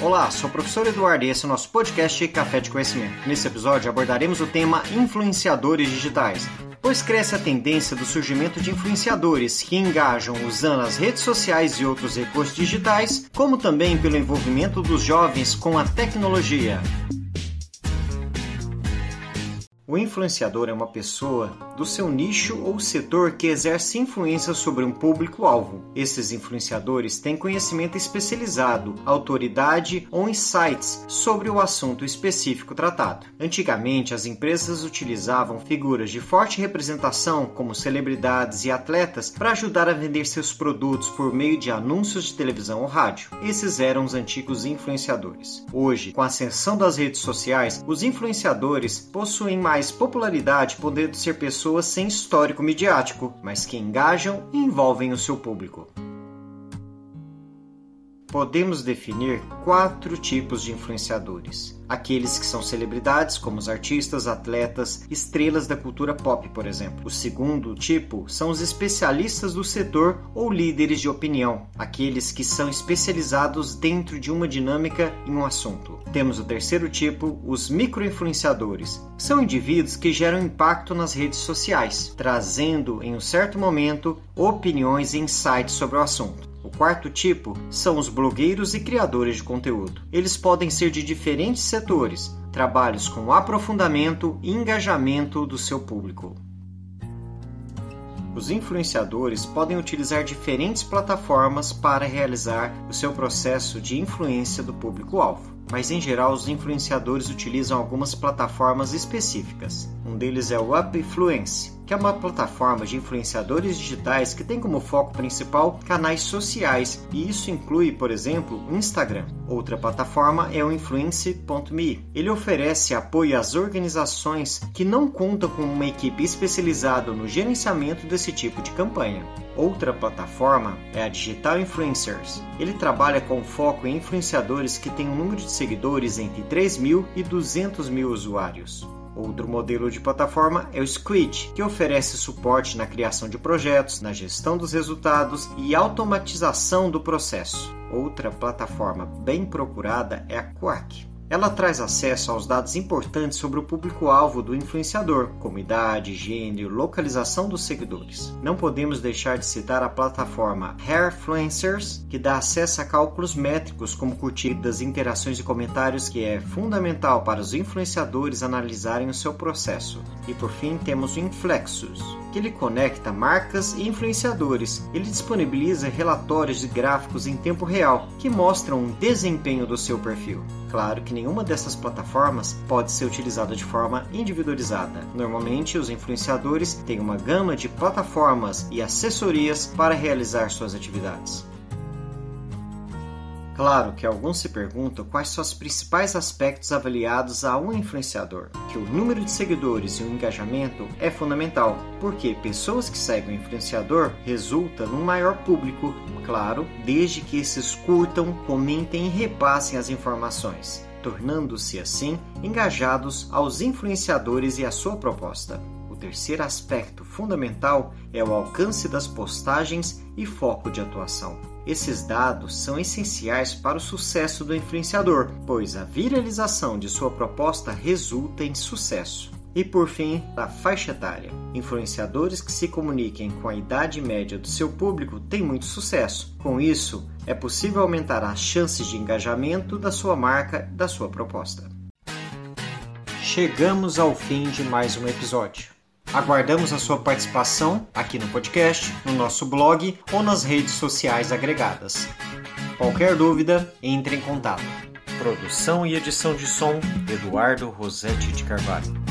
Olá, sou o professor Eduardo e esse é o nosso podcast Café de Conhecimento. Nesse episódio abordaremos o tema influenciadores digitais, pois cresce a tendência do surgimento de influenciadores que engajam usando as redes sociais e outros recursos digitais, como também pelo envolvimento dos jovens com a tecnologia. O influenciador é uma pessoa do seu nicho ou setor que exerce influência sobre um público-alvo. Esses influenciadores têm conhecimento especializado, autoridade ou insights sobre o assunto específico tratado. Antigamente, as empresas utilizavam figuras de forte representação, como celebridades e atletas, para ajudar a vender seus produtos por meio de anúncios de televisão ou rádio. Esses eram os antigos influenciadores. Hoje, com a ascensão das redes sociais, os influenciadores possuem mais mais popularidade podendo ser pessoas sem histórico midiático, mas que engajam e envolvem o seu público. Podemos definir quatro tipos de influenciadores aqueles que são celebridades, como os artistas, atletas, estrelas da cultura pop, por exemplo. O segundo tipo são os especialistas do setor ou líderes de opinião, aqueles que são especializados dentro de uma dinâmica em um assunto. Temos o terceiro tipo, os microinfluenciadores. São indivíduos que geram impacto nas redes sociais, trazendo em um certo momento opiniões e insights sobre o assunto. O quarto tipo são os blogueiros e criadores de conteúdo. Eles podem ser de diferentes setores, trabalhos com aprofundamento e engajamento do seu público. Os influenciadores podem utilizar diferentes plataformas para realizar o seu processo de influência do público-alvo mas em geral os influenciadores utilizam algumas plataformas específicas. Um deles é o Upfluence, que é uma plataforma de influenciadores digitais que tem como foco principal canais sociais, e isso inclui, por exemplo, o Instagram. Outra plataforma é o Influence.me. Ele oferece apoio às organizações que não contam com uma equipe especializada no gerenciamento desse tipo de campanha. Outra plataforma é a Digital Influencers. Ele trabalha com foco em influenciadores que têm um número de seguidores entre 3 mil e 200 mil usuários. Outro modelo de plataforma é o Squid, que oferece suporte na criação de projetos, na gestão dos resultados e automatização do processo. Outra plataforma bem procurada é a Quark. Ela traz acesso aos dados importantes sobre o público-alvo do influenciador, como idade, gênero, localização dos seguidores. Não podemos deixar de citar a plataforma Hairfluencers, que dá acesso a cálculos métricos como curtidas, interações e comentários, que é fundamental para os influenciadores analisarem o seu processo. E por fim, temos o Inflexus, que ele conecta marcas e influenciadores. Ele disponibiliza relatórios e gráficos em tempo real que mostram o desempenho do seu perfil. Claro que nenhuma dessas plataformas pode ser utilizada de forma individualizada. Normalmente, os influenciadores têm uma gama de plataformas e assessorias para realizar suas atividades. Claro que alguns se perguntam quais são os principais aspectos avaliados a um influenciador. Que o número de seguidores e o engajamento é fundamental, porque pessoas que seguem o influenciador resulta num maior público, claro, desde que esses curtam, comentem e repassem as informações, tornando-se assim engajados aos influenciadores e à sua proposta terceiro aspecto fundamental é o alcance das postagens e foco de atuação. Esses dados são essenciais para o sucesso do influenciador, pois a viralização de sua proposta resulta em sucesso. E por fim, a faixa etária. Influenciadores que se comuniquem com a idade média do seu público têm muito sucesso. Com isso, é possível aumentar as chances de engajamento da sua marca, da sua proposta. Chegamos ao fim de mais um episódio. Aguardamos a sua participação aqui no podcast, no nosso blog ou nas redes sociais agregadas. Qualquer dúvida, entre em contato. Produção e edição de som: Eduardo Rosetti de Carvalho.